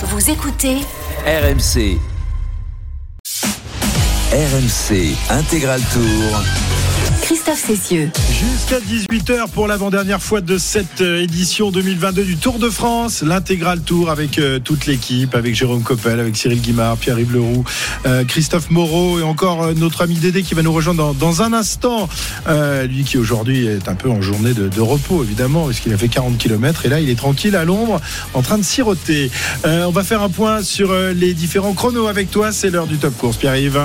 Vous écoutez RMC. RMC Intégral Tour. Christophe Cessieux. Jusqu'à 18h pour l'avant-dernière fois de cette euh, édition 2022 du Tour de France, l'intégral tour avec euh, toute l'équipe, avec Jérôme Coppel, avec Cyril Guimard, Pierre-Yves Leroux, euh, Christophe Moreau et encore notre ami Dédé qui va nous rejoindre dans, dans un instant. Euh, lui qui aujourd'hui est un peu en journée de, de repos évidemment, parce qu'il a fait 40 km et là il est tranquille à l'ombre en train de siroter. Euh, on va faire un point sur les différents chronos avec toi, c'est l'heure du top course, Pierre-Yves.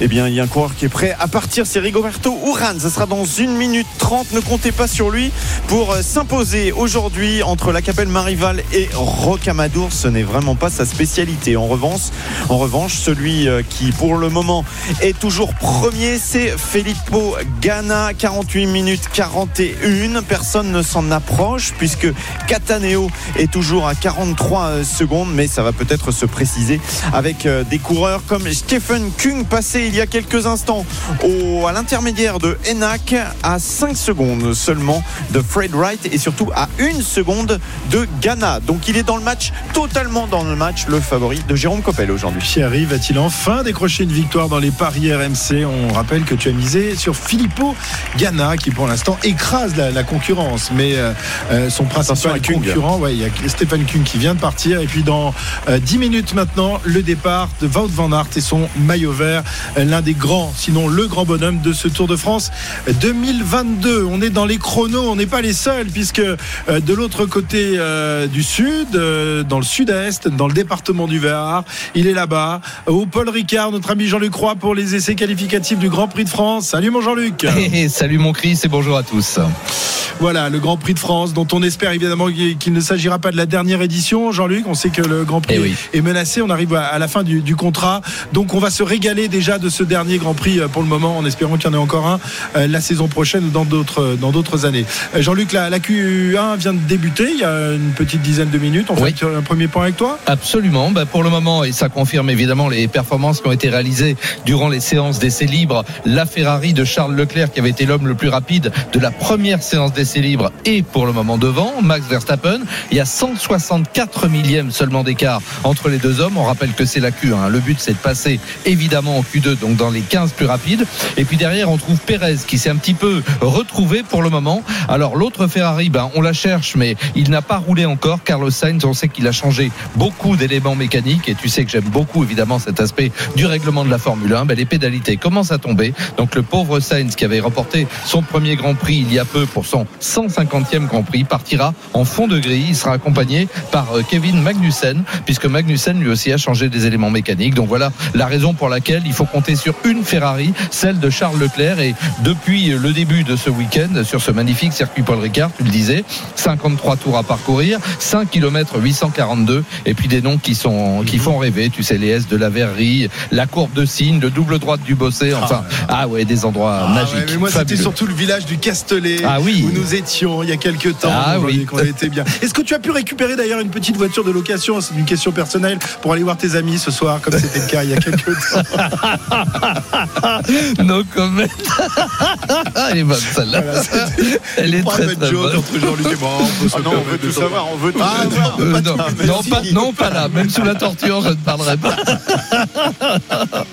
Eh bien, il y a un coureur qui est prêt à partir, c'est Rigoberto Urán. Ça sera dans 1 minute 30. Ne comptez pas sur lui pour euh, s'imposer aujourd'hui entre la Capelle Marival et Rocamadour. Ce n'est vraiment pas sa spécialité. En revanche, en revanche, celui euh, qui pour le moment est toujours premier, c'est Filippo Ganna. 48 minutes 41. Personne ne s'en approche puisque Cataneo est toujours à 43 euh, secondes, mais ça va peut-être se préciser avec des coureurs comme Stephen Kung passé il y a quelques instants au, à l'intermédiaire de Enac à 5 secondes seulement de Fred Wright et surtout à 1 seconde de Ghana. Donc il est dans le match, totalement dans le match, le favori de Jérôme Coppel aujourd'hui. Pierre-Yves va-t-il enfin décrocher une victoire dans les paris RMC On rappelle que tu as misé sur Filippo Ganna qui pour l'instant écrase la, la concurrence. Mais euh, euh, son principal concurrent, ouais, il y a Stéphane Kuhn qui vient de partir. Et puis dans euh, 10 minutes maintenant, le départ de Wout van Aert et son maillot vert. Euh, L'un des grands, sinon le grand bonhomme de ce Tour de France 2022. On est dans les chronos, on n'est pas les seuls puisque euh, de l'autre côté euh, du sud, euh, dans le sud-est, dans le département du Var, il est là-bas, au Paul Ricard, notre ami Jean-Luc Roy pour les essais qualificatifs du Grand Prix de France. Salut mon Jean-Luc. Et salut mon Chris et bonjour à tous. Voilà, le Grand Prix de France, dont on espère évidemment qu'il ne s'agira pas de la dernière édition. Jean-Luc, on sait que le Grand Prix Eh oui. est menacé. On arrive à la fin du, du contrat. Donc on va se régaler déjà de ce dernier Grand Prix pour le moment, en espérant qu'il y en ait encore un la saison prochaine ou dans d'autres dans d'autres années. Euh, Jean-Luc, la, la Q1 vient de débuter il y a une petite dizaine de minutes. On Oui. fait un premier point avec toi Absolument. Bah, pour le moment, et ça confirme évidemment les performances qui ont été réalisées durant les séances d'essais libres, la Ferrari de Charles Leclerc qui avait été l'homme le plus rapide de la première séance d'essais libres est pour le moment devant. Max Verstappen, il y a 164 millièmes seulement d'écart entre les deux hommes. On rappelle que c'est la Q1. hein. Le but c'est de passer évidemment en Q2, donc dans les 15 plus rapides. Et puis derrière, on trouve Pérez qui s'est un petit peu retrouvé pour le moment. Alors l'autre Ferrari, ben, on la cherche, mais il n'a pas roulé encore. Carlos Sainz, on sait qu'il a changé beaucoup d'éléments mécaniques et tu sais que j'aime beaucoup évidemment cet aspect du règlement de la Formule 1. Ben, les pédalités commencent à tomber. Donc le pauvre Sainz qui avait remporté son premier Grand Prix il y a peu pour son 150e Grand Prix partira en fond de grille. Il sera accompagné par euh, Kevin Magnussen puisque Magnussen lui aussi a changé des éléments mécaniques. Donc voilà la raison pour laquelle il faut compter sur une Ferrari, celle de Charles Leclerc. Et depuis le début de ce week-end, sur ce magnifique circuit Paul Ricard, tu le disais, 53 tours à parcourir, 5 km 842, et puis des noms qui sont qui font rêver. Tu sais les S de la Verrerie, la courbe de Cygne, le double droite du Bossé. Enfin, ah ouais, des endroits Ah magiques. ouais, mais moi, c'était surtout le village du Castellet Ah oui. où nous étions il y a quelques temps. Ah oui. On était bien. Est-ce que tu as pu récupérer d'ailleurs une petite voiture de location? C'est une question personnelle pour aller voir tes amis ce soir, comme c'était le cas il y a quelques temps. No comment. Elle est bonne celle-là. Voilà, Elle est très bonne. entre Jean-Luc et moi. On peut se Ah non, on veut tout savoir, on veut tout Ah, savoir. non, Euh, pas non, pas, non, pas là. Même sous la torture, je ne parlerai pas.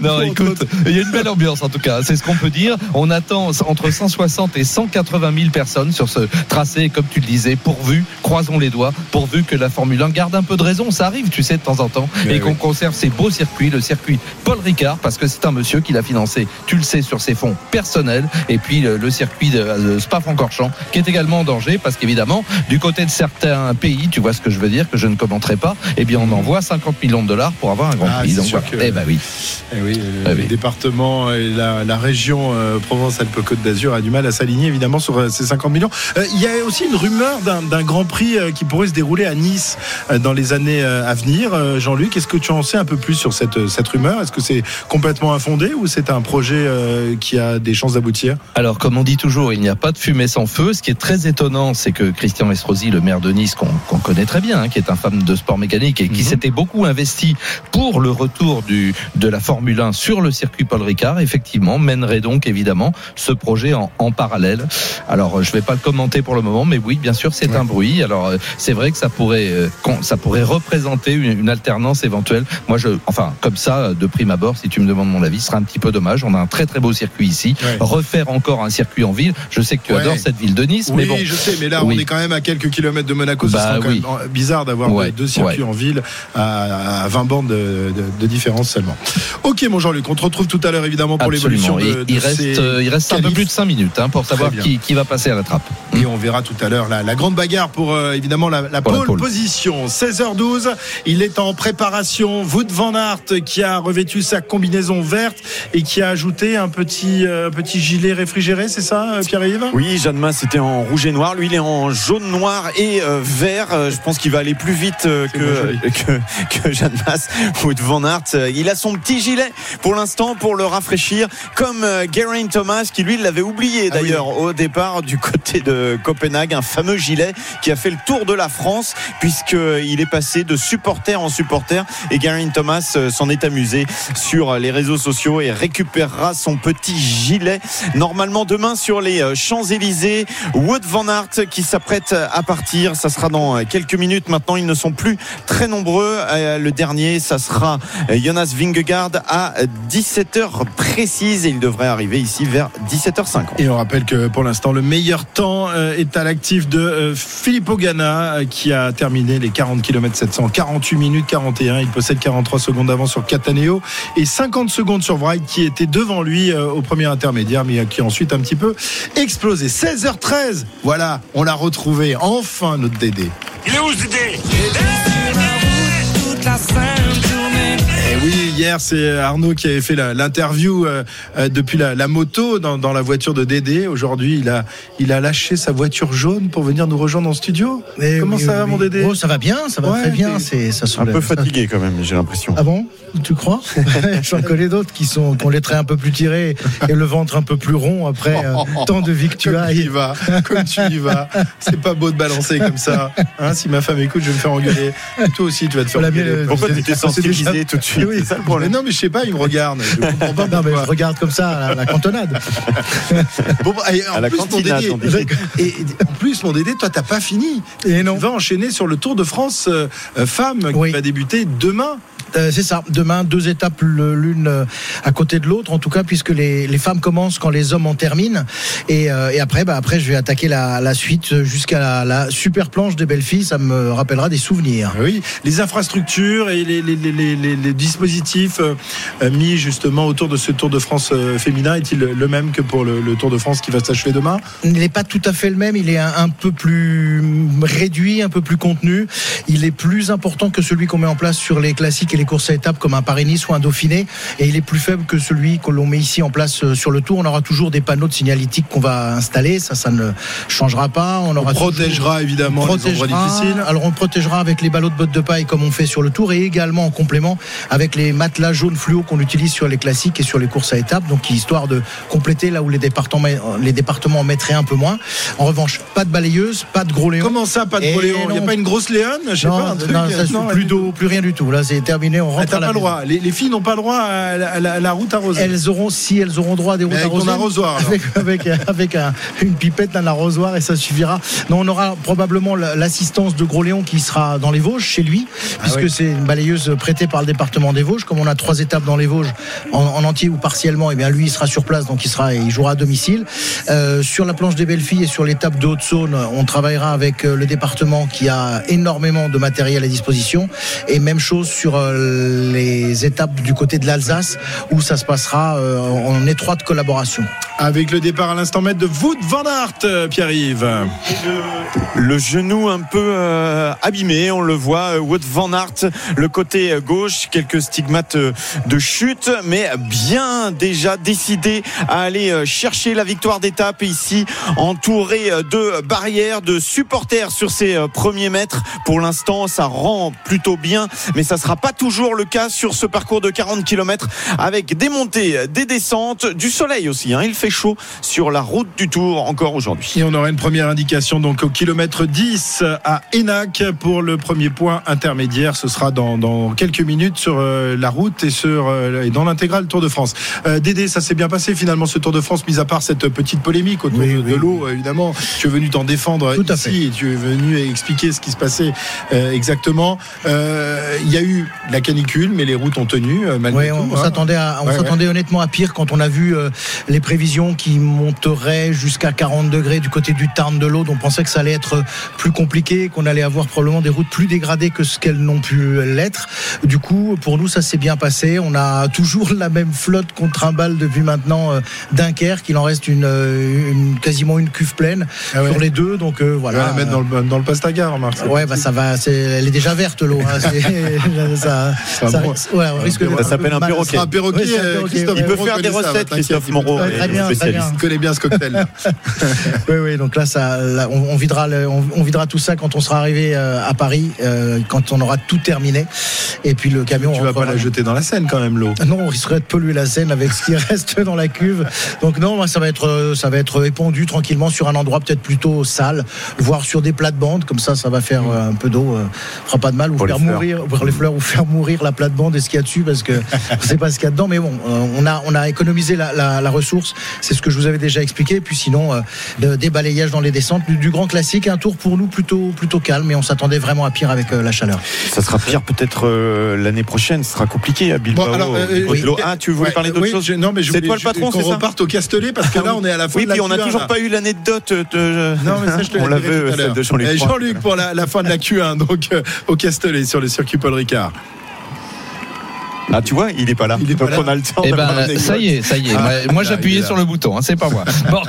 non, écoute, il y a une belle ambiance en tout cas. C'est ce qu'on peut dire. On attend entre 160 et 180 000 personnes sur ce tracé, comme tu le disais, pourvu, croisons les doigts, pourvu que la Formule 1 garde un peu de raison. Ça arrive, tu sais, de temps en temps, Mais et qu'on conserve ces beaux circuits, le circuit Paul Ricard, parce que c'est un monsieur qui l'a financé, tu le sais, sur ses fonds personnels, et puis le, le circuit de, Spa-Francorchamps, qui est également en danger, parce qu'évidemment, du côté de certains pays, tu vois ce que je veux dire, que je ne commenterai pas, eh bien, on envoie 50 millions de dollars pour avoir un Grand Ah, Prix. Donc, voilà. que- Eh ben oui. Eh oui, le, le oui. département et la, la région euh, Provence-Alpes-Côte d'Azur a du mal à s'aligner évidemment sur euh, ces 50 millions. Euh, Il y a aussi une rumeur d'un Grand Prix euh, qui pourrait se dérouler à Nice dans les années à venir. Jean-Luc, est-ce que tu en sais un peu plus sur cette, cette rumeur? Est-ce que c'est complètement infondé ou c'est un projet qui a des chances d'aboutir Alors, comme on dit toujours, il n'y a pas de fumée sans feu. Ce qui est très étonnant, c'est que Christian Estrosi, le maire de Nice, qu'on connaît très bien, hein, qui est un fan de sport mécanique et qui Mhm. s'était beaucoup investi pour le retour du, de la Formule 1 sur le circuit Paul Ricard, effectivement, mènerait donc évidemment ce projet en, en parallèle. Alors, euh, je ne vais pas le commenter pour le moment, mais oui, bien sûr, c'est un bruit. Alors, euh, c'est vrai que ça pourrait, euh, ça pourrait représenter une, une alternance éventuelle. Moi, je, enfin, comme ça, de prime abord, si tu me demandes mon avis, ce sera un petit peu dommage. On a un très très beau circuit ici. Ouais. Refaire encore un circuit en ville. Je sais que tu Ouais. adores cette ville de Nice, Oui, mais bon. je sais, mais là, Oui. on est quand même à quelques kilomètres de Monaco. Bah quand oui. même bizarre d'avoir Ouais, deux circuits en ville à, à 20 bandes de, de- de différence seulement. Ok, mon Jean-Luc, on te retrouve tout à l'heure évidemment pour l'évolution de, il, de il reste, ces euh, il reste un peu plus de 5 minutes hein, pour savoir qui, qui va passer à la trappe. Et on verra tout à l'heure la, la grande bagarre pour euh, évidemment la, la Pour la pole pole. position. 16h12, il est en préparation. Wout van Aert qui a revêtu sa combinaison verte et qui a ajouté un petit, euh, petit gilet réfrigéré, c'est ça, euh, Pierre-Yves? Oui, Jeanne Masse était en rouge et noir. Lui, il est en jaune, noir et euh, vert. Je pense qu'il va aller plus vite que, que, que Jeanne Masse ou de Van. Euh, Il a son petit gilet pour l'instant pour le rafraîchir, comme Geraint Thomas qui lui l'avait oublié Ah oui. d'ailleurs au départ du côté de Copenhague, un fameux gilet qui a fait le tour de la France puisqu'il est passé de supporter en supporter et Geraint Thomas s'en est amusé sur les réseaux sociaux et récupérera son petit gilet normalement demain sur les euh, Champs-Élysées. Wood Van Aert qui s'apprête à partir. Ça sera dans euh, quelques minutes. Maintenant, ils ne sont plus très nombreux. Euh, Le dernier, ça sera Jonas Vingegaard à 17h précise et il devrait arriver ici vers 17h50. Et on rappelle que pour l'instant, le meilleur temps est à l'actif de Filippo Ganna euh, qui a terminé les 40 km 700, 48 minutes 41. Il possède 43 secondes d'avance sur Cataneo et 50 secondes sur Wright qui était devant lui au premier intermédiaire mais qui ensuite un petit peu explosé. 16h13, voilà, on l'a retrouvé enfin notre Dédé. Il est où ce Dédé hier c'est Arnaud qui avait fait l'interview euh, euh, depuis la, la moto dans, dans la voiture de Dédé. Aujourd'hui, il a, il a lâché sa voiture jaune pour venir nous rejoindre en studio. Eh Comment oui, ça oui, va, oui. mon Dédé? Oh, ça va bien, ça va Ouais, très bien. C'est ça Un peu fatigué quand même, j'ai l'impression. Ah bon? Tu crois? J'en connais d'autres qui sont qui ont les traits un peu plus tirés et le ventre un peu plus rond après euh, tant de vie que tu Comme as. tu y vas, comme tu y vas. C'est pas beau de balancer comme ça. Hein, si ma femme écoute, je vais me faire engueuler. Toi aussi, tu vas te faire engueuler. Pourquoi tu t'es sensibilisé tout de suite Oui, Mais non, mais je sais pas, il me regarde. Je comprends pas Non, mais je regarde comme ça la, la cantonade. Bon, bah, et en À la plus, mon Dédé, et, et en plus, mon Dédé, toi, t'as pas fini. Et non. Tu vas enchaîner sur le Tour de France euh, euh, femme qui va débuter demain. Euh, c'est ça. Demain, deux étapes l'une euh, à côté de l'autre, en tout cas, puisque les, les femmes commencent quand les hommes en terminent. Et, euh, et après, bah, après, je vais attaquer la, la suite jusqu'à la, la super planche des belles filles. Ça me rappellera des souvenirs. Oui, les infrastructures et les, dispositifs mis justement autour de ce Tour de France féminin est-il le même que pour le, le Tour de France qui va s'achever demain? Il n'est pas tout à fait le même, il est un, un peu plus réduit, un peu plus contenu. Il est plus important que celui qu'on met en place sur les classiques les courses à étapes comme un Paris-Nice ou un Dauphiné. Et il est plus faible que celui que l'on met ici en place euh, sur le tour. On aura toujours des panneaux de signalétique qu'on va installer, ça, ça ne changera pas. On, On aura protégera évidemment les endroits protégera. difficiles. Alors on protégera avec les ballots de bottes de paille comme on fait sur le tour et également en complément avec les matelas jaunes fluo qu'on utilise sur les classiques et sur les courses à étapes. Donc histoire de compléter là où les départements, les départements en mettraient un peu moins. En revanche, pas de balayeuse, pas de gros léon. Comment ça, pas de Et gros Léon Il n'y a pas une grosse Léone Je sais non, pas, un truc. non, ça suit Non, plus d'eau, plus rien du tout. Là, c'est terminé. On rentre t'as à la pas le droit. Les, les filles n'ont pas le droit à la, à la- à la route arrosée. Elles auront, si elles auront droit à des routes avec ton arrosées, arrosoir, avec, avec, avec un- une pipette, un arrosoir et ça suffira. Non, on aura probablement la- l'assistance de Gros Léon qui sera dans les Vosges chez lui, puisque Ah oui. c'est une balayeuse prêtée par le département des Vosges. Comme on a trois étapes dans les Vosges en, en entier ou partiellement, et bien lui il sera sur place, donc il sera, il jouera à domicile. Euh, sur la planche des belles filles et sur l'étape de Haute-Saône, on travaillera avec euh, le département qui a énormément de matériel à disposition. Et même chose sur euh, les étapes du côté de l'Alsace où ça se passera euh, en étroite collaboration. Avec le départ à l'instant mètre de Wout van Aert, euh, Pierre-Yves. Le genou un peu euh, abîmé, on le voit. Wout van Aert, le côté gauche, quelques stigmates de chute, mais bien déjà décidé à aller chercher la victoire d'étape ici, entouré de barrières, de supporters sur ses premiers mètres. Pour l'instant, ça rend plutôt bien, mais ça sera pas tout toujours le cas sur ce parcours de 40 km avec des montées, des descentes, du soleil aussi. hein. Il fait chaud sur la route du Tour encore aujourd'hui. Et on aura une première indication donc au kilomètre 10 à Enac pour le premier point intermédiaire. Ce sera dans, dans quelques minutes sur euh, la route et, sur, euh, et dans l'intégrale Tour de France. Euh, Dédé, ça s'est bien passé finalement ce Tour de France, mis à part cette petite polémique autour Oui, de, oui. de l'eau, évidemment. Tu es venu t'en défendre Tout à ici et tu es venu expliquer ce qui se passait euh, exactement. Euh, Il y a eu la canicule, mais les routes ont tenu euh, malgré tout. on, hein. s'attendait Ouais, s'attendait honnêtement à pire quand on a vu euh, les prévisions qui monteraient jusqu'à 40 degrés du côté du Tarn de l'Aude. On pensait que ça allait être plus compliqué, qu'on allait avoir probablement des routes plus dégradées que ce qu'elles n'ont pu l'être. Du coup, pour nous, ça s'est bien passé. On a toujours la même flotte qu'on trimballe depuis maintenant euh, Dunkerque. Il en reste une, euh, une- quasiment une cuve pleine Ah ouais. sur les deux. Donc euh, On va voilà. la mettre dans le, dans le pastaga, remarque. Ouais, bah ça va. Elle est déjà verte l'eau. Hein, c'est- ça, un ça- bon- ouais, on risque d'être Ça s'appelle un perroquet. un perroquet, un euh, perroquet, Christophe ouais. Il peut faire des ça, recettes, Christophe Moreau, Ouais, très est bien, très spécialiste. Il connaît bien ce cocktail. Oui, oui, donc là, ça, là, on, on videra, le- on, on videra tout ça quand on sera arrivé euh, à Paris, euh, quand on aura tout terminé. Et puis le camion. tu vas pas la jeter dans la Seine quand même, l'eau. Non, on risquerait de polluer la Seine avec ce qui reste dans la cuve. Donc non, ça va être, euh, ça va être épandu tranquillement sur un endroit peut-être plutôt sale, voire sur des plates-bandes. Comme ça, ça va faire euh, un peu d'eau, euh, fera pas de mal, ou faire mourir, pour les fleurs, ou faire mourir la plate-bande et ce qu'il y a dessus, parce que je sais pas ce qu'il y a dedans. Mais bon, on a, on a économisé la, la- la ressource. C'est ce que je vous avais déjà expliqué. Puis sinon, euh, de- des balayages dans les descentes, du, du grand classique, un tour pour nous plutôt, plutôt calme. Mais on s'attendait vraiment à pire avec euh, la chaleur. Ça sera pire peut-être euh, l'année prochaine. Ce sera compliqué à Bilbao. Bon, alors, euh, oui. Ah, tu voulais Ouais, parler d'autre oui, chose je- Non, mais je C'est toi le patron, qu'on c'est ça reparte au Castellet parce que Ah là, oui. on est à la fin Oui, de la puis on n'a Q1, toujours là. pas eu l'anecdote de. Non, mais ça, je te On la la dirai tout veut, à celle l'heure. de Jean-Luc. Et pour la, la fin de la Q1, donc euh, au Castellet sur le circuit Paul Ricard. Ah, tu vois, il est pas là. Il est pas Donc là. on a le temps. Eh ben, ça y est, ça y est. Ah, moi, j'appuyais sur le bouton, hein, c'est pas moi. Bon,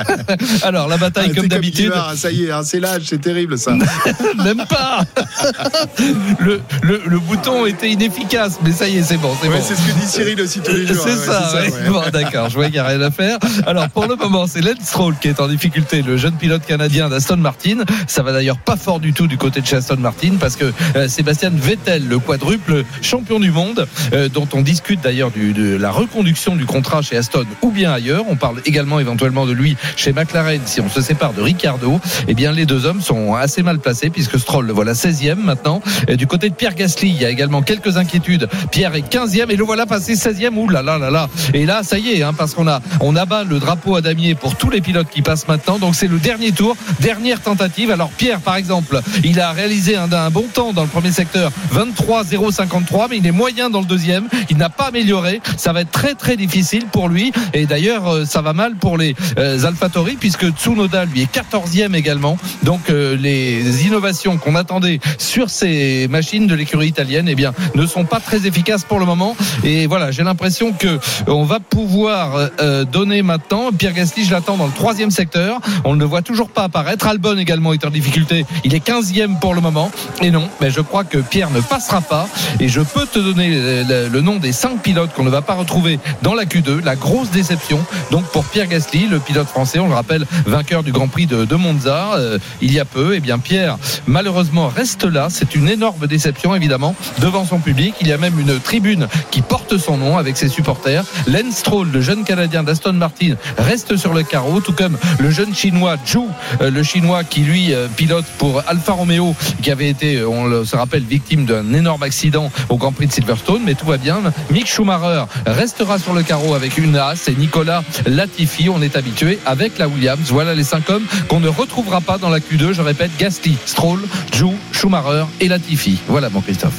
alors la bataille Ah, comme d'habitude, ça y est, hein, c'est l'âge, c'est terrible ça. même pas. le, le, le bouton était inefficace, mais ça y est, c'est bon, c'est Ouais, bon. c'est ce que dit Cyril aussi tous les jours. C'est hein, ouais, ça, ouais. Bon, d'accord, je vois qu'il n'y a rien à faire. Alors, pour le moment, c'est Lance Stroll qui est en difficulté, le jeune pilote canadien d'Aston Martin. Ça va d'ailleurs pas fort du tout du côté de chez Aston Martin parce que euh, Sébastien Vettel, le quadruple champion du monde, euh, dont on discute d'ailleurs de la reconduction du contrat chez Aston ou bien ailleurs. On parle également éventuellement de lui chez McLaren si on se sépare de Ricardo. Eh bien, les deux hommes sont assez mal placés puisque Stroll le voilà 16e maintenant. Et du côté de Pierre Gasly, il y a également quelques inquiétudes. Pierre est 15e et le voilà passé 16e. Ouh là là là là. Et là, ça y est, hein, parce qu'on a, on abat le drapeau à damier pour tous les pilotes qui passent maintenant. Donc c'est le dernier tour, dernière tentative. Alors Pierre, par exemple, il a réalisé un, un bon temps dans le premier secteur, 23-053, mais il est moyen dans le deuxième. Il n'a pas amélioré. Ça va être très très difficile pour lui. Et d'ailleurs, euh, ça va mal pour les euh, AlphaTauri puisque Tsunoda lui est 14e également. Donc euh, les innovations qu'on attendait sur ces machines de l'écurie italienne, eh bien, ne sont pas très efficaces pour le moment. Et voilà, j'ai l'impression que on va pouvoir donner maintenant. Pierre Gasly, je l'attends dans le troisième secteur. On ne le voit toujours pas apparaître. Albon également est en difficulté. Il est 15e pour le moment. Et non, mais je crois que Pierre ne passera pas. Et je peux te donner le, le- le nom des cinq pilotes qu'on ne va pas retrouver dans la Q2. La grosse déception. Donc pour Pierre Gasly, le pilote français, on le rappelle, vainqueur du Grand Prix de, Monza euh, il y a peu. Et bien Pierre, malheureusement, reste là. C'est une énorme déception, évidemment, devant son public. Il y a même une tribune qui porte son nom avec ses supporters. Lance Stroll, le jeune Canadien d'Aston Martin, reste sur le carreau, tout comme le jeune Chinois Zhou, euh, le Chinois qui lui euh, pilote pour Alfa Romeo, qui avait été, on le se rappelle, victime d'un énorme accident au Grand Prix de Silverstone, mais tout va bien. Mick Schumacher restera sur le carreau avec une as et Nicolas Latifi, on est habitué avec la Williams. Voilà les cinq hommes qu'on ne retrouvera pas dans la Q2. Je répète, Gasly, Stroll, Zhou, Schumacher et Latifi. Voilà mon Christophe.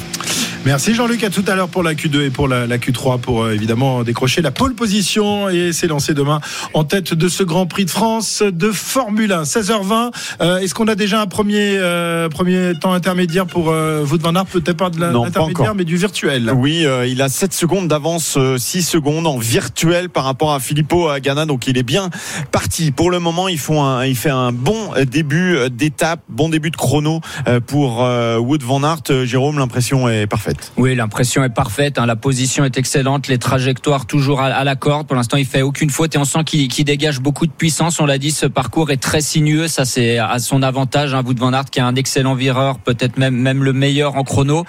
Merci Jean-Luc, à tout à l'heure pour la Q2 et pour la, la Q3 pour euh, évidemment décrocher la pole position et s'élancer demain en tête de ce Grand Prix de France de Formule 1. 16h20, euh, est-ce qu'on a déjà un premier, euh, premier temps intermédiaire pour euh, Wout van Aert? Peut-être pas de l'intermédiaire mais du virtuel. Oui, euh, il a 7 secondes d'avance, euh, 6 secondes en virtuel par rapport à Filippo Agana, donc il est bien parti. Pour le moment, il, font un, il fait un bon début d'étape, bon début de chrono euh, pour euh, Wood Van Aert. Jérôme, l'impression est parfaite. Parfaite. Oui, l'impression est parfaite. Hein. La position est excellente. Les trajectoires toujours à, à la corde. Pour l'instant, il fait aucune faute et on sent qu'il dégage beaucoup de puissance. On l'a dit, ce parcours est très sinueux. Ça, c'est à son avantage. Hein. Wout van Aert, qui est un excellent vireur, peut-être même même le meilleur en chrono.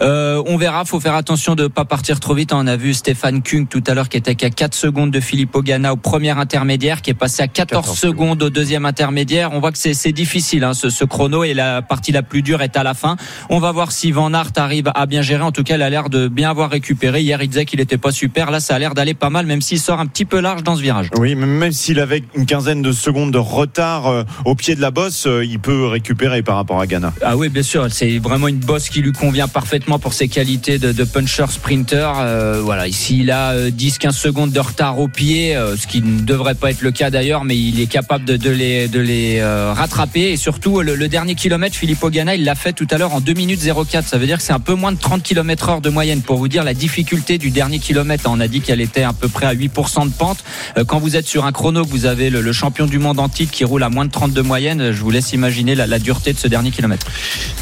Euh, on verra. Faut faire attention de pas partir trop vite. On a vu Stéphane Kung tout à l'heure qui était qu'à 4 secondes de Filippo Ganna au premier intermédiaire, qui est passé à 14, 14 secondes au deuxième intermédiaire. On voit que c'est c'est difficile hein, ce, ce chrono et la partie la plus dure est à la fin. On va voir si Van Aert arrive à bien gérer. En tout cas, il a l'air de bien avoir récupéré. Hier, il disait qu'il n'était pas super. Là, ça a l'air d'aller pas mal, même s'il sort un petit peu large dans ce virage. Oui, même s'il avait une quinzaine de secondes de retard euh, au pied de la bosse, euh, il peut récupérer par rapport à Ghana. Ah oui, bien sûr, c'est vraiment une bosse qui lui convient parfaitement pour ses qualités de, de puncher sprinter. Euh, voilà, ici il a euh, 10-15 secondes de retard au pied, euh, ce qui ne devrait pas être le cas d'ailleurs, mais il est capable de, de les, de les euh, rattraper. Et surtout, le, le dernier kilomètre, Philippe Ogana, il l'a fait tout à l'heure en 2 minutes 04. Ça veut dire que c'est un peu moins de 30 km heure de moyenne pour vous dire la difficulté du dernier kilomètre. On a dit qu'elle était à peu près à 8% de pente. Euh, Quand vous êtes sur un chrono, que vous avez le, le champion du monde en titre qui roule à moins de 30 de moyenne, je vous laisse imaginer la, la dureté de ce dernier kilomètre.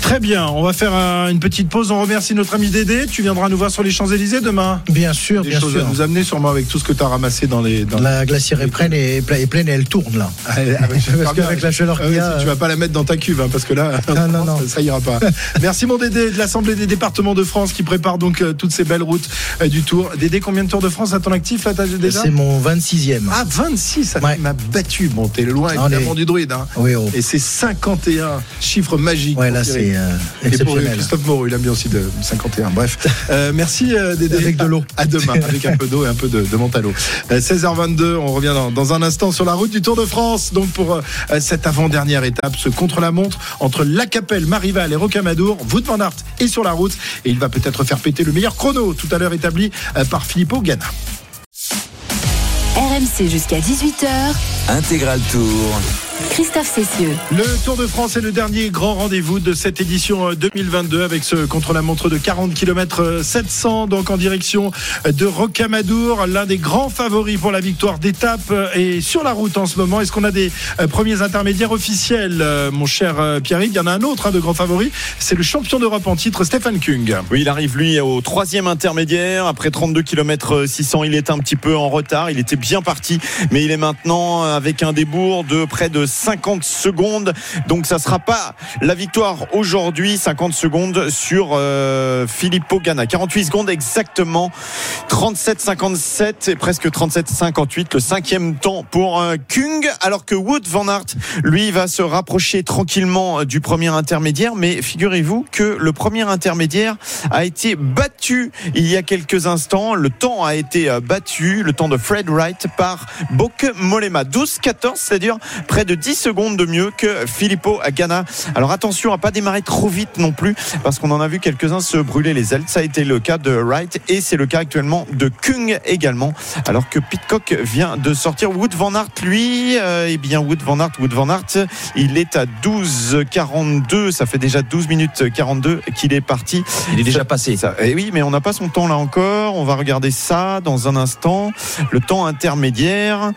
Très bien, on va faire un- une petite pause. On remercie notre ami Dédé. Tu viendras nous voir sur les Champs-Élysées demain. Bien sûr, Des bien choses sûr. à nous amener sûrement avec tout ce que tu as ramassé dans les. Dans La glacière est pleine et, est pleine- est pleine et elle tourne là. Ah, avec- Parce qu'avec la chaleur Ah qu'il oui, y a. si tu vas pas la mettre dans ta cuve, hein, parce que là, Non, non, non. ça ira pas. Merci mon Dédé de l'Assemblée des départements de France qui prépare donc euh, toutes ces belles routes euh, du Tour. Dédé, combien de tours de France à ton actif là déjà C'est mon 26e. Ah 26, ça Ouais. m'a battu. Bon, t'es loin Ah, on évidemment du druide. Hein. Oui, oh. Et c'est 51 chiffres magiques. Ouais, là c'est euh, Et pour exceptionnel. Christophe Moreau, il aime bien aussi de 51. Bref, Euh, merci Dédé. Avec de l'eau. À demain, avec un peu d'eau et un peu de, de mentalo. Euh, 16h22, on revient dans, dans un instant sur la route du Tour de France. Donc pour euh, cette avant-dernière étape, ce contre-la-montre entre La Capelle, Marival et Rocamadour, Wout van Aert est sur la route et il va peut-être faire péter le meilleur chrono tout à l'heure établi euh, par Filippo Ganna. RMC jusqu'à 18h. Intégral Tour. Christophe Cessieux. Le Tour de France est le dernier grand rendez-vous de cette édition euh, 2022 avec ce contre-la-montre de 40 km 700 donc en direction euh, de Rocamadour, l'un des grands favoris pour la victoire d'étape euh, est sur la route en ce moment. Est-ce qu'on a des euh, premiers intermédiaires officiels, euh, mon cher euh, Pierre Il y en a un autre hein, de grand favori, c'est le champion d'Europe en titre Stéphane Kung. Oui, il arrive lui au troisième intermédiaire. Après 32 km 600, il est un petit peu en retard. Il était bien parti, mais il est maintenant avec un débours de près de 50 secondes. Donc ça sera pas la victoire aujourd'hui. 50 secondes sur euh, Filippo Ganna. 48 secondes exactement. 37-57 et presque 37-58. Le cinquième temps pour euh, Kung. Alors que Wood Van Aert, lui, va se rapprocher tranquillement du premier intermédiaire. Mais figurez-vous que le premier intermédiaire a été battu il y a quelques instants. Le temps a été euh, battu, le temps de Fred Wright par Boke Molema. 12-14, c'est-à-dire près de 10 secondes de mieux que Filippo Ganna. Alors attention à pas démarrer trop vite non plus, parce qu'on en a vu quelques-uns se brûler les ailes. Ça a été le cas de Wright et c'est le cas actuellement de Kung également. Alors que Pitcock vient de sortir. Wood Van Aert, lui, euh, eh bien Wood Van Aert, Wood Van Aert, il est à 12-42. Ça fait déjà 12 minutes 42 qu'il est parti. Il est déjà Ça- passé. ça- eh oui, mais on n'a pas son temps là encore. On va regarder ça dans un instant. Le temps intermédiaire.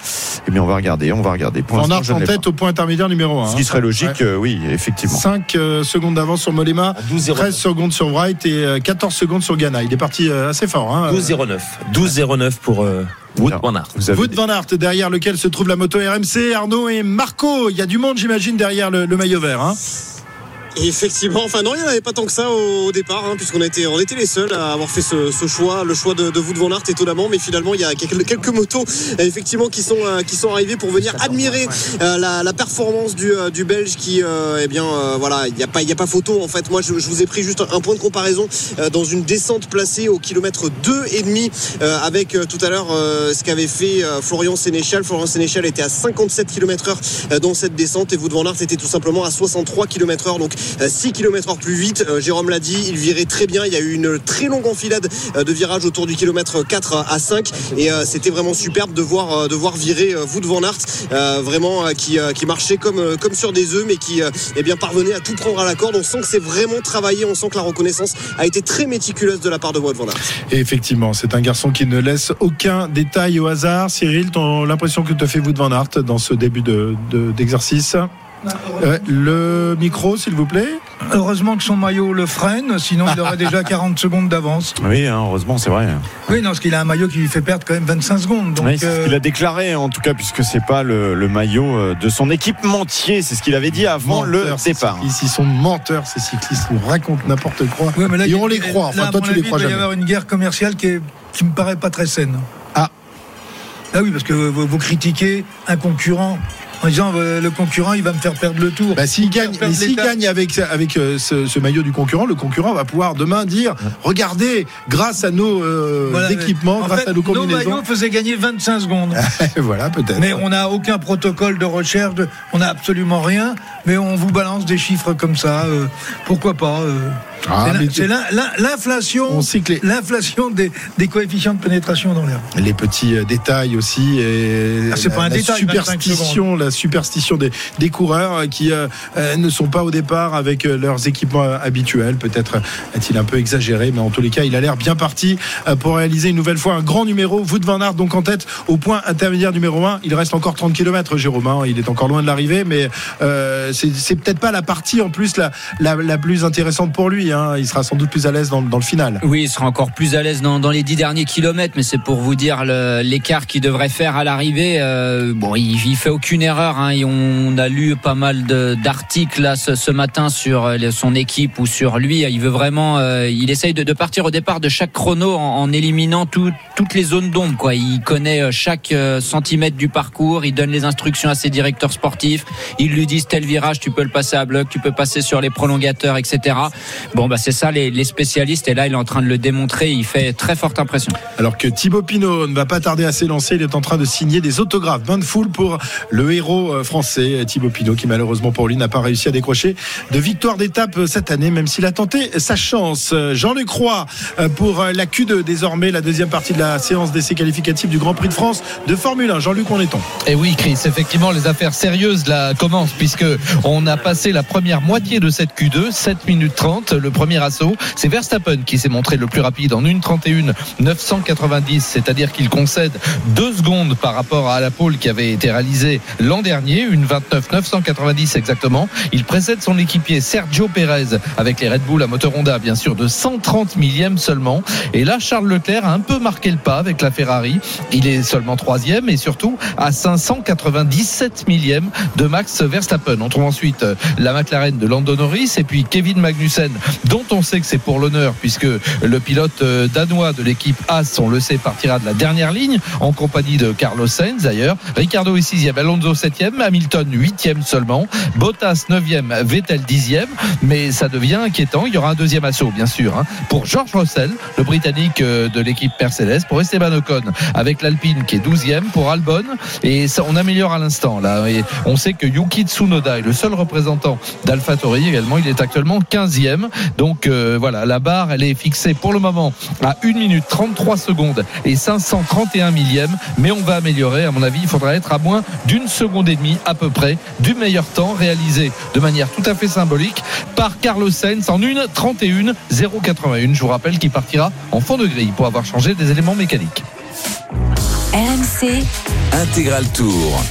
Eh bien, on va regarder. On va regarder. Pour Van l'instant, Aert je ne en l'ai tête au point intermédiaire numéro 1. pas. Ce qui serait logique, euh, oui, effectivement. 5 secondes d'avance sur Molema, 12-09. 13 secondes sur Wright et euh, 14 secondes sur Ghana. Il est parti euh, assez fort. Hein. 12-09. 12-09 pour euh, Wood Van Aert. Vous avez Wood Van Aert, derrière lequel se trouve la moto RMC, Arnaud et Marco. Il y a du monde, j'imagine, derrière le, le maillot vert. Hein. Et effectivement, enfin non, il n'y en avait pas tant que ça au, au départ, hein, puisqu'on était, on était les seuls à avoir fait ce, ce choix, le choix de, de Wout van Aert étonnamment, mais finalement il y a quelques, quelques motos euh, effectivement qui sont euh, qui sont arrivées pour venir admirer euh, la, la performance du, euh, du Belge qui, euh, eh bien euh, voilà, il n'y a pas y a pas photo en fait. Moi, je, je vous ai pris juste un, un point de comparaison euh, dans une descente placée au kilomètre 2 et demi euh, avec euh, tout à l'heure euh, ce qu'avait fait euh, Florian Sénéchal. Florian Sénéchal était à 57 km/h euh, dans cette descente et Wout van Aert était tout simplement à 63 km/h, donc euh, 6 km/h plus vite. Euh, Jérôme l'a dit, il virait très bien. Il y a eu une très longue enfilade euh, de virages autour du kilomètre 4 à 5 et c'était vraiment superbe de voir de voir virer Wout van Aert vraiment qui marchait comme sur des œufs mais qui eh bien parvenait à tout prendre à la corde. On sent que c'est vraiment travaillé, on sent que la reconnaissance a été très méticuleuse de la part de Wout van Aert. Et effectivement, c'est un garçon qui ne laisse aucun détail au hasard. Cyril, l'impression que te fait Wood Van Aert dans ce début de- de- d'exercice? Euh, le micro, s'il vous plaît. Heureusement que son maillot le freine, sinon il aurait déjà 40 secondes d'avance. Oui, hein, heureusement, c'est vrai. Oui, non, parce qu'il a un maillot qui lui fait perdre quand même 25 secondes. Donc, Oui, c'est ce euh, qu'il a déclaré en tout cas, puisque c'est pas le, le maillot euh, de son équipementier, c'est ce qu'il avait dit avant le départ. Ils sont menteurs, ces cyclistes. Ils nous racontent n'importe quoi. ouais, mais là, Et il- on les croit. Enfin, toi, tu les crois Il va y avoir une guerre commerciale qui, est, qui me paraît pas très saine. Ah. Ah oui, parce que vous, vous critiquez un concurrent en disant euh, le concurrent, il va me faire perdre le tour. Bah, s'il gagne, mais s'il gagne avec, avec euh, ce, ce maillot du concurrent, le concurrent va pouvoir demain dire regardez, grâce à nos euh, Voilà, équipements, en grâce fait, à nos Nos combinaisons. maillots faisaient gagner 25 secondes. voilà, peut-être. Mais on n'a aucun protocole de recherche, de- on n'a absolument rien, mais on vous balance des chiffres comme ça. euh, pourquoi pas euh. Ah, C'est l'inflation, l'inflation des, des coefficients de pénétration dans l'air. les petits euh, détails aussi et Ah, c'est la, pas un la détail, 25 superstition la superstition des, des coureurs euh, qui euh, ne sont pas au départ avec leurs équipements habituels. Peut-être est-il un peu exagéré mais en tous les cas il a l'air bien parti pour réaliser une nouvelle fois un grand numéro. Wout van Aert donc en tête au point intermédiaire numéro 1 il reste encore 30 km Jérôme hein. il est encore loin de l'arrivée mais euh, c'est c'est peut-être pas la partie en plus la, la, la plus intéressante pour lui hein. il sera sans doute plus à l'aise dans, le final Oui, il sera encore plus à l'aise dans, les dix derniers kilomètres, mais c'est pour vous dire l'écart qu'il devrait faire à l'arrivée. Euh, bon, il, il fait aucune erreur. Hein, on a lu pas mal d'articles ce, matin sur euh, son équipe ou sur lui. Il veut vraiment, euh, il essaye de, partir au départ de chaque chrono en, éliminant tout- toutes les zones d'ombre. Il connaît chaque centimètre du parcours. Il donne les instructions à ses directeurs sportifs. Ils lui disent tel virage, tu peux le passer à bloc, tu peux passer sur les prolongateurs, etc. Bon, bah c'est ça les, les spécialistes. Et là, il est en train de le démontrer. Il fait très forte impression. Alors que Thibaut Pinot ne va pas tarder à s'élancer, il est en train de signer des autographes. Bain de foule pour le héros euh, français, Thibaut Pinot, qui malheureusement pour lui n'a pas réussi à décrocher de victoire d'étape euh, cette année, même s'il a tenté sa chance. Euh, Jean-Luc Roy euh, pour euh, la Q2 désormais, la deuxième partie de la séance d'essai qualificatif du Grand Prix de France de Formule 1. Jean-Luc, on est-on Et oui, Chris, effectivement, les affaires sérieuses là commencent puisque on a passé la première moitié de cette Q2, 7 minutes 30, le premier assaut. C'est Verstappen qui s'est montré le plus rapide en 1,31 990, c'est-à-dire qu'il concède deux secondes par rapport à la pole qui avait été réalisée l'an dernier, une 29 990 exactement. Il précède son équipier Sergio Perez avec les Red Bull à moteur Honda, bien sûr, de 130 millièmes seulement. Et là, Charles Leclerc a un peu marqué le pas avec la Ferrari. Il est seulement troisième et surtout à 597 millièmes de Max Verstappen. On trouve ensuite la McLaren de Lando Norris et puis Kevin Magnussen, dont on sait que c'est pour l'honneur puisque le pilote euh, danois de l'équipe As, on le sait, partira de la dernière ligne en compagnie de Carlos Sainz d'ailleurs. Ricardo est sixième, Alonso septième, Hamilton huitième seulement, Bottas neuvième, Vettel dixième. Mais ça devient inquiétant. Il y aura un deuxième assaut, bien sûr, hein, pour George Russell, le Britannique euh, de l'équipe Mercedes, pour Esteban Ocon avec l'Alpine qui est douzième, pour Albon. Et ça, on améliore à l'instant là. Et on sait que Yuki Tsunoda est le seul représentant d'AlphaTauri également. Il est actuellement 15e. Donc euh, voilà, la barre, elle est fixée pour le moment à 1 minute 33 secondes et 531 millièmes. Mais on va améliorer. À mon avis, il faudra être à moins d'une seconde et demie à peu près du meilleur temps réalisé de manière tout à fait symbolique par Carlos Sainz en 1 31 081. Je vous rappelle qu'il partira en fond de grille pour avoir changé des éléments mécaniques. RMC, Intégral Tour.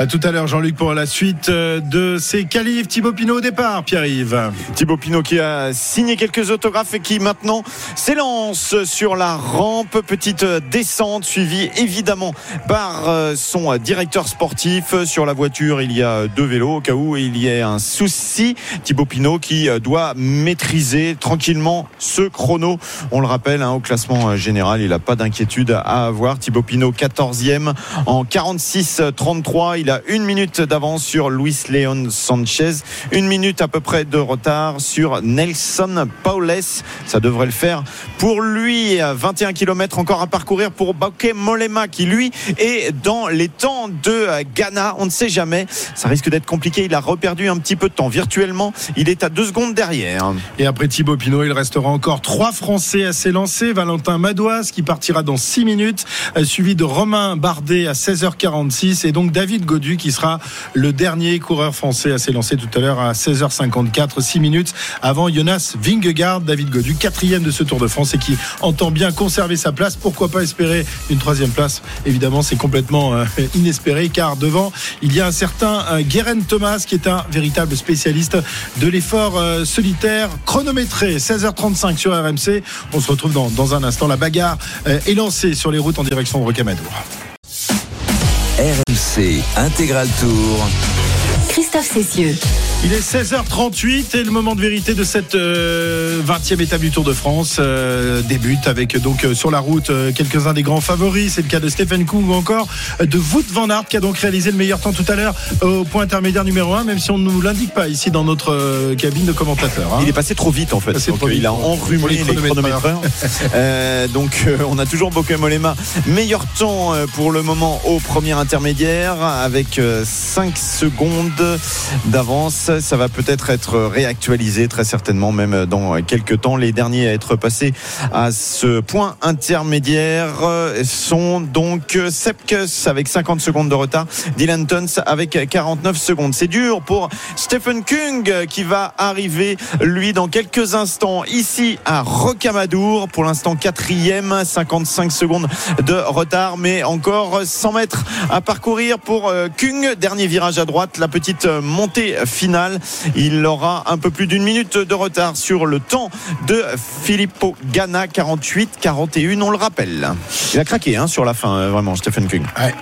À tout à l'heure, Jean-Luc, pour la suite euh, de ces qualifs. Thibaut Pinot au départ, Pierre-Yves. Thibaut Pinot qui a signé quelques autographes et qui maintenant s'élance sur la rampe. Petite descente suivie évidemment par euh, son directeur sportif. Sur la voiture, il y a deux vélos au cas où il y ait un souci. Thibaut Pinot qui euh, doit maîtriser tranquillement ce chrono. On le rappelle, hein, au classement général, il n'a pas d'inquiétude à avoir. Thibaut Pinot 14e en 46-33. Il a une minute d'avance sur Luis Leon Sanchez. Une minute à peu près de retard sur Nelson Paules. Ça devrait le faire pour lui. 21 km encore à parcourir pour Bauke Molema qui lui est dans les temps de Ghana. On ne sait jamais. Ça risque d'être compliqué. Il a reperdu un petit peu de temps. Virtuellement, il est à deux secondes derrière. Et après Thibaut Pinot, il restera encore trois Français à s'élancer. Valentin Madouas qui partira dans 6 minutes, euh, suivi de Romain Bardet à 16h46 et donc David Gaudu Qui sera le dernier coureur français à s'élancer tout à l'heure à 16h54, 6 minutes avant Jonas Vingegaard, David Godu, quatrième de ce Tour de France et qui entend bien conserver sa place. Pourquoi pas espérer une troisième place? Évidemment, c'est complètement euh, inespéré car devant, il y a un certain euh, Guérin Thomas qui est un véritable spécialiste de l'effort euh, solitaire chronométré. 16h35 sur RMC. On se retrouve dans, dans un instant. La bagarre est lancée sur les routes en direction de Rocamadour. Intégral Tour. Christophe Cessieux. Il est 16h38 et le moment de vérité de cette euh, 20e étape du Tour de France euh, débute avec donc euh, sur la route euh, quelques-uns des grands favoris. C'est le cas de Stephen Kung ou encore euh, de Wout van Aert qui a donc réalisé le meilleur temps tout à l'heure au point intermédiaire numéro 1, même si on ne nous l'indique pas ici dans notre euh, cabine de commentateurs. hein. Il est passé trop vite en fait. Donc, trop euh, vite il a enrhumé les. Euh, donc euh, on a toujours Bokeh Molema. Meilleur temps euh, pour le moment au premier intermédiaire avec 5 secondes d'avance. Ça va peut-être être réactualisé très certainement même dans quelques temps. Les derniers à être passés à ce point intermédiaire sont donc Sepkus avec 50 secondes de retard, Dylan Tons avec 49 secondes. C'est dur pour Stephen Kung qui va arriver lui dans quelques instants ici à Rocamadour. Pour l'instant quatrième, 55 secondes de retard, mais encore 100 mètres à parcourir pour euh, Kung. Dernier virage à droite, la petite euh, montée finale. Il aura un peu plus d'une minute de retard sur le temps de Filippo Ganna, 48-41, on le rappelle. Il a craqué hein, sur la fin, euh, vraiment, Stephen Kung. Ouais.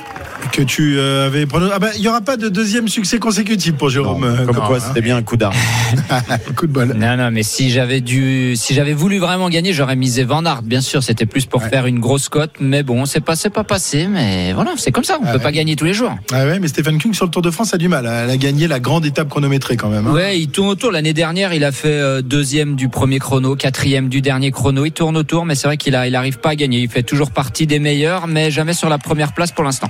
Que tu euh, avais prono- Ah bah, il n'y aura pas de deuxième succès consécutif pour Jérôme. Non, euh, comme non, quoi, hein. c'était bien un coup d'arme. Coup de bol. Non, non, mais si j'avais dû, si j'avais voulu vraiment gagner, j'aurais misé Van Aert. Bien sûr, c'était plus pour Ouais. faire une grosse cote, mais bon, c'est pas, c'est pas passé. Mais voilà, c'est comme ça. On Ah peut ouais. pas gagner tous les jours. Ah ouais, mais Stephen King sur le Tour de France a du mal. Elle a gagné la grande étape chronométrée quand même. hein. Ouais, il tourne autour. L'année dernière, il a fait euh, deuxième du premier chrono, quatrième du dernier chrono. Il tourne autour, mais c'est vrai qu'il a, il arrive pas à gagner. Il fait toujours partie des meilleurs, mais jamais sur la première place pour l'instant.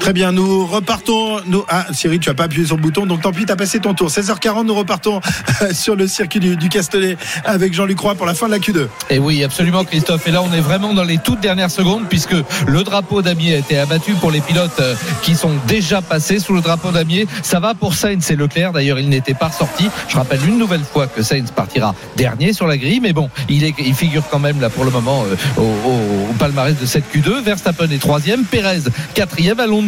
Très bien, nous repartons. Ah, Cyril, tu as pas appuyé sur le bouton, donc tant pis, t'as passé ton tour. 16h40, nous repartons sur le circuit du, du Castellet avec Jean-Luc Roy pour la fin de la Q2. Et oui, absolument, Christophe. Et là, on est vraiment dans les toutes dernières secondes, puisque le drapeau damier a été abattu pour les pilotes euh, qui sont déjà passés sous le drapeau damier. Ça va pour Sainz et Leclerc. D'ailleurs, il n'était pas ressorti. Je rappelle une nouvelle fois que Sainz partira dernier sur la grille, mais bon, il, figure quand même là pour le moment euh, au, au- palmarès de cette Q2. Verstappen est troisième, Perez quatrième, Alonso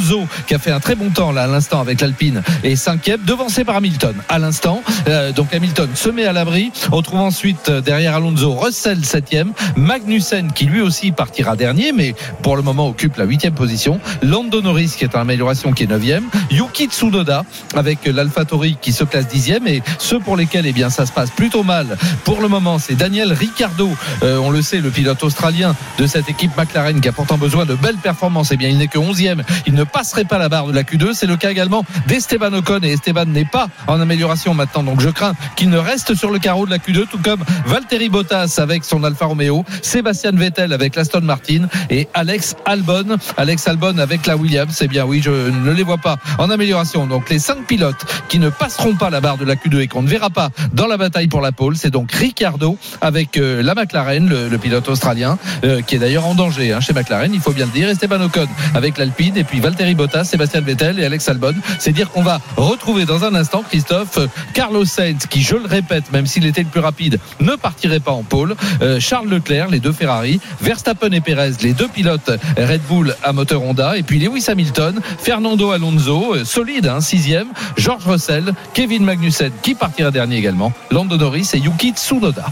qui a fait un très bon temps là à l'instant avec l'Alpine est cinquième, devancé par Hamilton à l'instant. Euh, donc Hamilton se met à l'abri. On trouve ensuite euh, derrière Alonso Russell septième, Magnussen qui lui aussi partira dernier, mais pour le moment occupe la huitième position. Lando Norris qui est en amélioration qui est neuvième, Yuki Tsunoda avec l'AlphaTauri qui se classe dixième et ceux pour lesquels eh bien ça se passe plutôt mal pour le moment c'est Daniel Ricciardo, Euh, on le sait le pilote australien de cette équipe McLaren qui a pourtant besoin de belles performances. Eh bien il n'est que onzième, il ne passerait pas la barre de la Q2. C'est le cas également d'Esteban Ocon et Esteban n'est pas en amélioration maintenant. Donc je crains qu'il ne reste sur le carreau de la Q2, tout comme Valtteri Bottas avec son Alfa Romeo, Sébastien Vettel avec l'Aston Martin et Alex Albon. Alex Albon avec la Williams. Eh bien oui, je ne les vois pas en amélioration. Donc les cinq pilotes qui ne passeront pas la barre de la Q2 et qu'on ne verra pas dans la bataille pour la pole, c'est donc Ricciardo avec euh, la McLaren, le, le pilote australien, euh, qui est d'ailleurs en danger hein, chez McLaren, il faut bien le dire. Esteban Ocon avec l'Alpine et puis Valtteri Bottas, Sébastien Vettel et Alex Albon. C'est dire qu'on va retrouver dans un instant, Christophe, euh, Carlos Sainz, qui, je le répète, même s'il était le plus rapide, ne partirait pas en pôle. Euh, Charles Leclerc, les deux Ferrari, Verstappen et Perez, les deux pilotes Red Bull à moteur Honda, et puis Lewis Hamilton, Fernando Alonso, euh, solide, hein, sixième, George Russell, Kevin Magnussen, qui partira dernier également, Lando Norris et Yuki Tsunoda.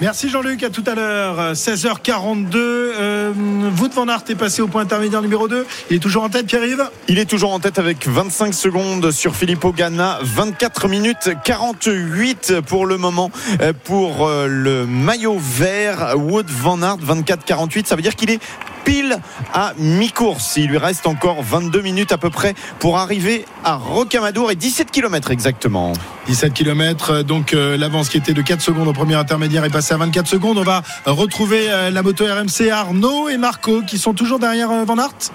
Merci Jean-Luc, à tout à l'heure. Euh, 16h42. Euh, Wout van Aert est passé au point intermédiaire numéro 2. Il est toujours en tête, Pierre-Yves? Il est toujours en tête avec 25 secondes sur Filippo Ganna, 24 minutes 48 pour le moment euh, pour euh, le maillot vert Wood Van Aert 24-48. Ça veut dire qu'il est pile à mi-course. Il lui reste encore 22 minutes à peu près pour arriver à Rocamadour et 17 km exactement. 17 km, donc euh, l'avance qui était de 4 secondes au premier intermédiaire est passée à 24 secondes. On va retrouver euh, la moto RMC Arnaud et Marco qui sont toujours derrière euh, Van Aert.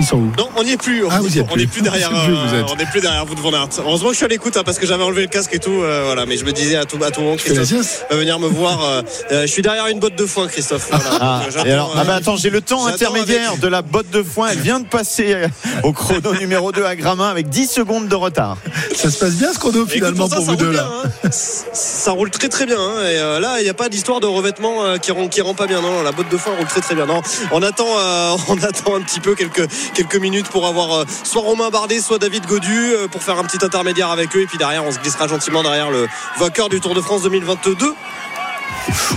Ils sont où Non, on n'y est plus. Ah, vous y êtes on plus. n'est plus derrière. Plus où vous euh, êtes. on n'est plus derrière vous de Van Aert. Heureusement que je suis à l'écoute hein, parce que j'avais enlevé le casque et tout. euh, voilà, mais je me disais à tout à tout moment, Christophe va venir me voir. euh, euh, je suis derrière une botte de foin, Christophe. Voilà. Ah, Donc, j'attends, et alors, ah bah attends, j'ai le temps intermédiaire avec- de la botte de foin. Elle vient de passer au chrono numéro 2 à Gramin avec 10 secondes de retard. Ça se passe bien ce chrono Écoute, finalement ça, pour ça vous deux là. bien, hein. Ça roule très très bien. hein. Et euh, là, il n'y a pas d'histoire de revêtement euh, qui rend qui rend pas bien. Non, non, la botte de foin roule très très bien. Non, on attend euh, on attend un petit peu quelques quelques minutes pour avoir euh, soit Romain Bardet, soit David Godu euh, pour faire un petit intermédiaire avec eux. Et puis derrière, on se glissera gentiment derrière le vainqueur du Tour de France 2022.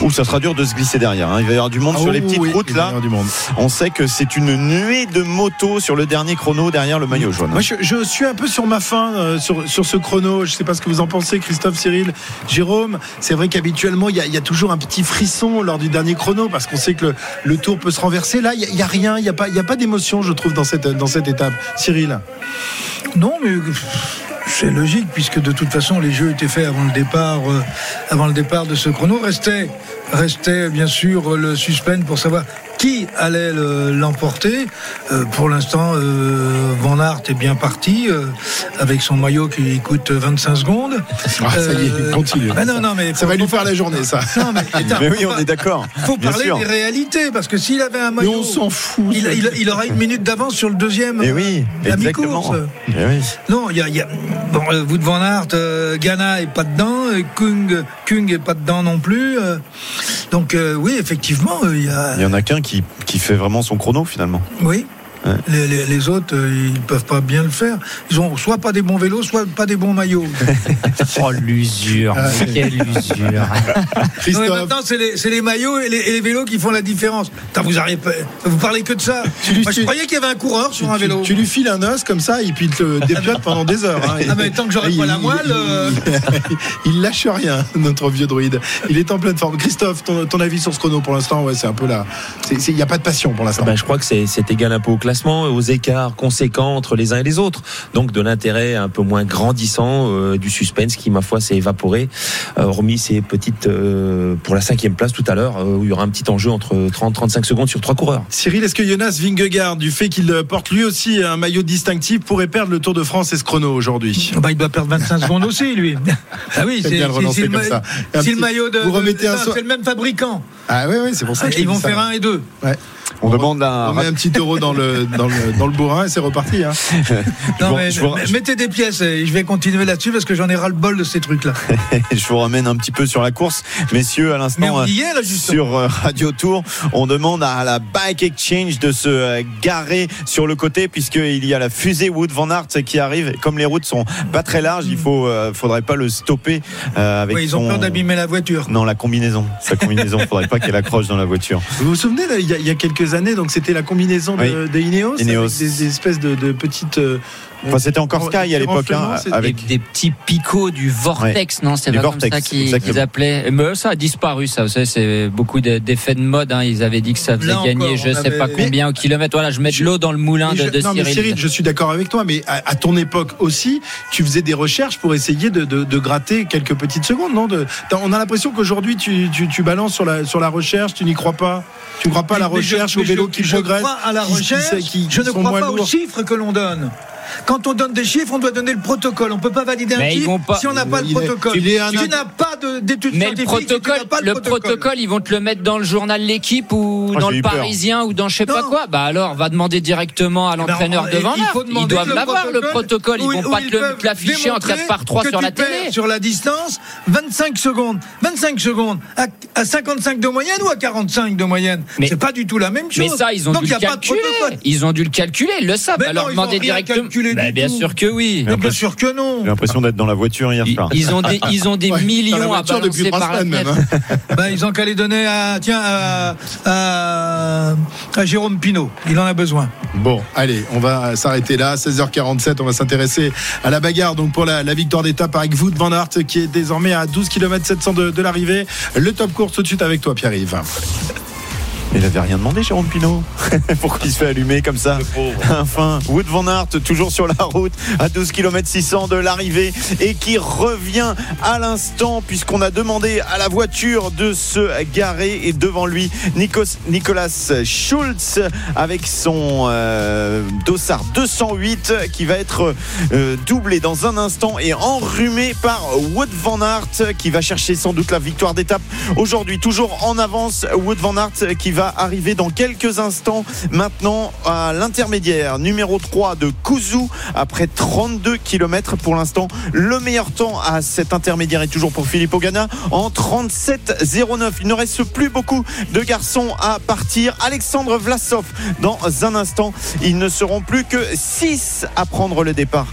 Ouh, ça sera dur de se glisser derrière. hein. Il va y avoir du monde Ah sur les petites oui, routes il va y là. avoir du monde. On sait que c'est une nuée de motos sur le dernier chrono derrière le maillot jaune. Moi, je, je suis un peu sur ma fin euh, sur, sur ce chrono. Je ne sais pas ce que vous en pensez, Christophe, Cyril, Jérôme. C'est vrai qu'habituellement, il y, a- il y a toujours un petit frisson lors du dernier chrono parce qu'on sait que le, le tour peut se renverser. Là, il n'y a, rien, il n'y a pas, il y a pas d'émotion, je trouve, dans cette, dans cette étape. Cyril Non, mais c'est logique puisque de toute façon les jeux étaient faits avant le départ, euh, avant le départ de ce chrono. Restait, restait bien sûr le suspense pour savoir qui allait le- l'emporter. Euh, pour l'instant, euh, Van Aert est bien parti euh, avec son maillot qui coûte 25 secondes. Ah, ça y est, Euh, continue. ah non, non, mais Ça va lui faire la journée, ça. Non, mais, attends, Mais oui, faut on est d'accord. faut Bien parler sûr. des réalités parce que s'il avait un Mais maillot, on s'en fout. il, il- il aura une minute d'avance sur le deuxième. Et oui, la exactement. mi-course. Eh oui. Non, il y a, il y a- bon, euh, van Aert, euh, Ghana est pas dedans, Kung, Kung est pas dedans non plus. euh. donc euh, oui, effectivement, euh, il y a, Il y en a qu'un qui, qui fait vraiment son chrono finalement. oui. Ouais. Les, les- les autres, euh, ils peuvent pas bien le faire. Ils ont soit pas des bons vélos, soit pas des bons maillots. Oh l'usure, Ah, quelle usure. Non, mais Christophe, maintenant, c'est les, c'est les maillots et les, et les vélos qui font la différence. Putain, vous arrivez, vous parlez que de ça. Moi, je tu- croyais qu'il y avait un coureur sur un tu, vélo. tu lui files un os comme ça et puis il te dépiote pendant des heures. hein. Ah, mais tant que j'aurai Il- pas la moelle, il- euh. Il, lâche rien, notre vieux druide. Il est en pleine forme. Christophe, ton, ton avis sur ce chrono pour l'instant, ouais, c'est un peu là. Il n'y a pas de passion pour l'instant. Ben, je crois que c'est c'est égal un peu au classement, aux écarts conséquents entre les uns et les autres. Donc de l'intérêt un peu moins grandissant, euh, du suspense qui, ma foi, s'est évaporé. Euh, hormis ces petites, euh, pour la cinquième place tout à l'heure, euh, où il y aura un petit enjeu entre 30-35 secondes sur trois coureurs. Cyril, est-ce que Jonas Vingegaard, du fait qu'il porte lui aussi un maillot distinctif, pourrait perdre le Tour de France et ce chrono aujourd'hui? Bah, il doit perdre 25 secondes aussi, lui. Ah oui, c'est le ma- le maillot de. vous remettez un non, so- C'est le même fabricant. Ah oui, oui, c'est pour ça que je Ils vont ça. faire un et deux. Ouais. On demande à. On met un petit euro dans le, dans le, dans le bourrin et c'est reparti. Hein. Non, vous- mais, je vous- mais mettez des pièces et je vais continuer là-dessus parce que j'en ai ras le bol de ces trucs-là. Je vous ramène un petit peu sur la course, messieurs, à l'instant. euh, sur euh, Radio Tour. On demande à la Bike Exchange de se euh, garer sur le côté puisqu'il y a la fusée Wood Van Aert qui arrive. Comme les routes sont pas très larges, il faut, euh, faudrait pas le stopper euh, avec Oui, ils ont son- peur d'abîmer la voiture. Non, la combinaison. Sa combinaison, faudrait pas qu'elle accroche dans la voiture. Vous vous souvenez, il, y y a quelques années, donc c'était la combinaison de, Oui. de Ineos, Ineos. avec des, des espèces de, de petites. Enfin, c'était encore Sky à l'époque, hein, avec Des, des petits picots du vortex, non C'est Du pas vortex, comme ça qu'ils appelaient. Mais ça a disparu, ça. Vous savez, c'est beaucoup de- d'effets de mode. hein. Ils avaient dit que ça faisait Là gagner, encore, je sais pas combien au kilomètre. Voilà, je mets de l'eau dans le moulin Mais de, je- de non, mais Cyril. Cyril, je suis d'accord avec toi, mais à, à ton époque aussi, tu faisais des recherches pour essayer de, de- de gratter quelques petites secondes, non On a l'impression qu'aujourd'hui, tu, tu- tu balances sur la, sur la recherche, tu n'y crois pas Tu ne crois pas à la je- recherche, vélos je- qui je progressent crois à la qui- qui- recherche. qui- qui je ne crois pas aux chiffres que l'on donne. Quand on donne des chiffres, on doit donner le protocole. On peut pas valider un Mais chiffre pas- si on n'a pas le est- protocole. il est un tu int- n'as pas de- d'études Mais le scientifiques, tu protocole, pas le protocole, ils vont te le mettre dans le journal L'équipe ou Oh, dans le. Parisien ou dans je sais pas quoi. Bah alors, va demander directement à Eh ben, l'entraîneur on- de Van il faut Aert. Ils doivent le l'avoir le protocole. Ils vont pas ils te le- l'afficher en 4 démontrer par 3 que sur tu la télé. Sur la distance, 25 secondes. 25 secondes. À, à 55 de moyenne ou à 45 de moyenne? Mais- C'est pas du tout la même chose. Mais ça, ils ont Donc dû le a pas de calculer. Ils ont dû le calculer. Ils le savent. Demander rien directement. Calculé Bah, du bien tout. sûr que oui. Mais bien sûr que non. J'ai l'impression d'être dans la voiture hier Ils, soir. ils ont des, ils ont des Ouais, dans la millions à balancer par la même. hein. Bah, ils ont qu'à les donner à, tiens, à, à- à Jérôme Pinault. Il en a besoin. Bon, allez, on va s'arrêter là. 16h47, on va s'intéresser à la bagarre donc pour la, la victoire d'étape avec Wout van Aert qui est désormais à 12 km 700 de, de l'arrivée. Le top course tout de suite avec toi, Pierre-Yves. Il avait rien demandé, Jérôme Pinot. Pourquoi il se fait allumer comme ça Enfin, Wood Van Aert, toujours sur la route, à 12 km 600 de l'arrivée, et qui revient à l'instant, puisqu'on a demandé à la voiture de se garer. Et devant lui, Nikos, Nicolas Schulz, avec son euh, Dossard 208, qui va être euh, doublé dans un instant et enrhumé par Wood Van Aert, qui va chercher sans doute la victoire d'étape aujourd'hui. Toujours en avance, Wood Van Aert qui va arriver dans quelques instants maintenant à l'intermédiaire numéro 3 de Kuzu après 32 km pour l'instant. Le meilleur temps à cet intermédiaire est toujours pour Philippe Ogana en 37-09. Il ne reste plus beaucoup de garçons à partir. Alexandre Vlasov dans un instant. Ils ne seront plus que 6 à prendre le départ.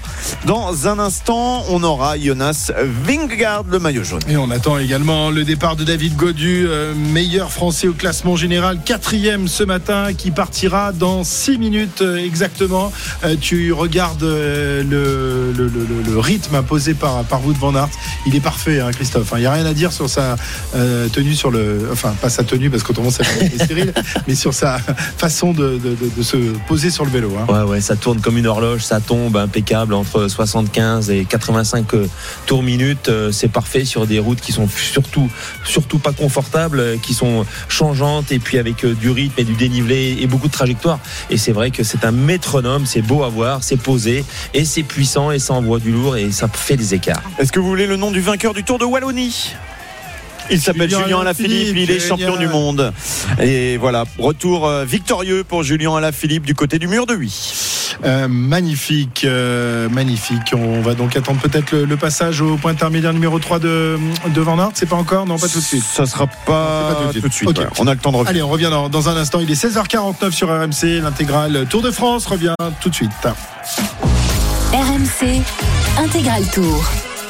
Dans un instant, on aura Jonas Vingegaard, le maillot jaune. Et on attend également le départ de David Godu, euh, meilleur français au classement général, quatrième ce matin, qui partira dans 6 minutes euh, exactement. Euh, tu regardes le, le, le, le, rythme imposé par, par Wood Van Aert. Il est parfait, hein, Christophe. Il n'y a rien à dire sur sa tenue, sur le, enfin pas sa tenue parce qu'autrement ça va Cyril, mais sur sa façon de, de, de, se poser sur le vélo. Hein. Ouais, ouais, ça tourne comme une horloge, ça tombe impeccable entre 75 et 85 tours minutes. C'est parfait sur des routes qui sont surtout, surtout pas confortables, qui sont changeantes et puis avec du rythme et du dénivelé et beaucoup de trajectoire. Et c'est vrai que c'est un métronome, c'est beau à voir, c'est posé et c'est puissant et ça envoie du lourd et ça fait des écarts. Est-ce que vous voulez le nom du vainqueur du Tour de Wallonie? Il s'appelle Julien Alaphilippe, il est champion du monde. Et voilà, retour euh, victorieux pour Julien Alaphilippe du côté du mur de Huy. Euh, magnifique, euh, magnifique. On va donc attendre peut-être le, passage au point intermédiaire numéro 3 de, de Van Aert. C'est pas encore? Non, pas tout de suite. Ça sera pas, tout de suite. On a le temps de revenir. Allez, on revient dans, dans un instant. Il est 16h49 sur RMC. L'intégrale Tour de France revient tout de suite. RMC, intégral tour.